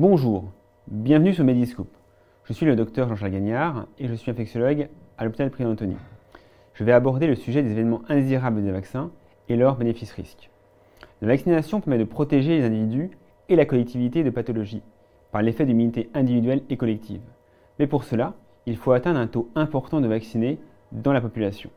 Bonjour, bienvenue sur Mediscope. Je suis le docteur Jean-Charles Gagnard et je suis infectiologue à l'hôpital Prix Antony. Je vais aborder le sujet des événements indésirables des vaccins et leurs bénéfices-risques. La vaccination permet de protéger les individus et la collectivité de pathologies par l'effet d'immunité individuelle et collective. Mais pour cela, il faut atteindre un taux important de vaccinés dans la population.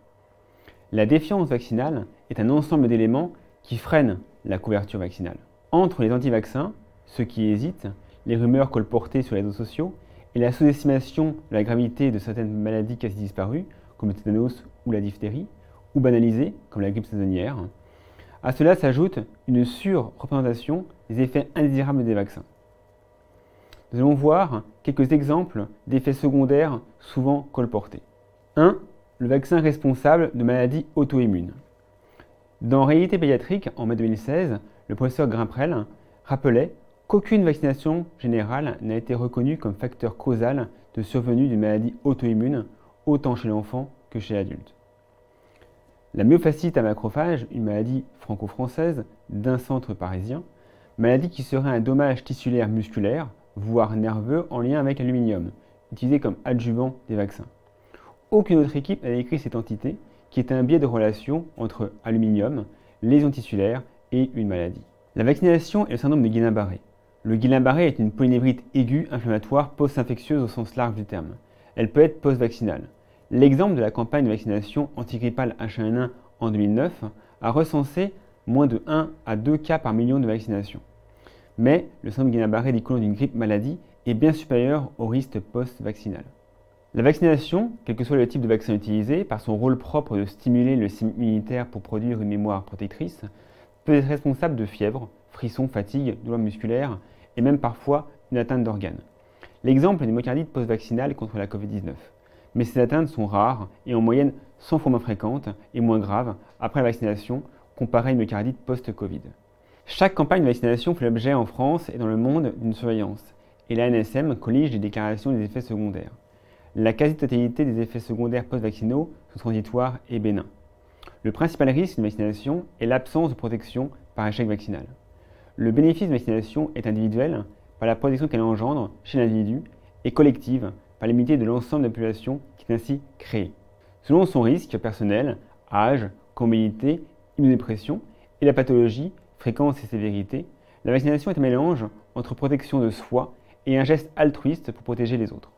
La défiance vaccinale est un ensemble d'éléments qui freinent la couverture vaccinale. Entre les anti-vaccins, ceux qui hésitent, les rumeurs colportées sur les réseaux sociaux et la sous-estimation de la gravité de certaines maladies quasi disparues, comme le tétanos ou la diphtérie, ou banalisées, comme la grippe saisonnière. À cela s'ajoute une surreprésentation des effets indésirables des vaccins. Nous allons voir quelques exemples d'effets secondaires souvent colportés. 1. Le vaccin responsable de maladies auto-immunes. Dans Réalité pédiatrique, en mai 2016, le professeur Grimprel rappelait qu'aucune vaccination générale n'a été reconnue comme facteur causal de survenue d'une maladie auto-immune, autant chez l'enfant que chez l'adulte. La myofascite à macrophage, une maladie franco-française d'un centre parisien, maladie qui serait un dommage tissulaire musculaire, voire nerveux, en lien avec l'aluminium, utilisé comme adjuvant des vaccins. Aucune autre équipe n'a décrit cette entité, qui est un biais de relation entre aluminium, lésions tissulaires et une maladie. La vaccination est le syndrome de Guillain-Barré. Le Guillain-Barré est une polynévrite aiguë inflammatoire post-infectieuse au sens large du terme. Elle peut être post-vaccinale. L'exemple de la campagne de vaccination antigrippale H1N1 en 2009 a recensé moins de 1 à 2 cas par million de vaccinations. Mais le syndrome Guillain-Barré découlant d'une grippe maladie est bien supérieur au risque post-vaccinal. La vaccination, quel que soit le type de vaccin utilisé, par son rôle propre de stimuler le système immunitaire pour produire une mémoire protectrice, peut être responsable de fièvre, frissons, fatigue, douleurs musculaires et même parfois une atteinte d'organes. L'exemple est une myocardite post-vaccinale contre la Covid-19. Mais ces atteintes sont rares et en moyenne 100 fois moins fréquentes et moins graves après la vaccination comparé à une myocardite post-Covid. Chaque campagne de vaccination fait l'objet en France et dans le monde d'une surveillance et la NSM collige les déclarations des effets secondaires. La quasi-totalité des effets secondaires post-vaccinaux sont transitoires et bénins. Le principal risque d'une vaccination est l'absence de protection par échec vaccinal. Le bénéfice de vaccination est individuel par la protection qu'elle engendre chez l'individu et collective par l'immunité de l'ensemble de la population qui est ainsi créée. Selon son risque personnel, âge, comorbidité, immunodépression et la pathologie, fréquence et sévérité, la vaccination est un mélange entre protection de soi et un geste altruiste pour protéger les autres.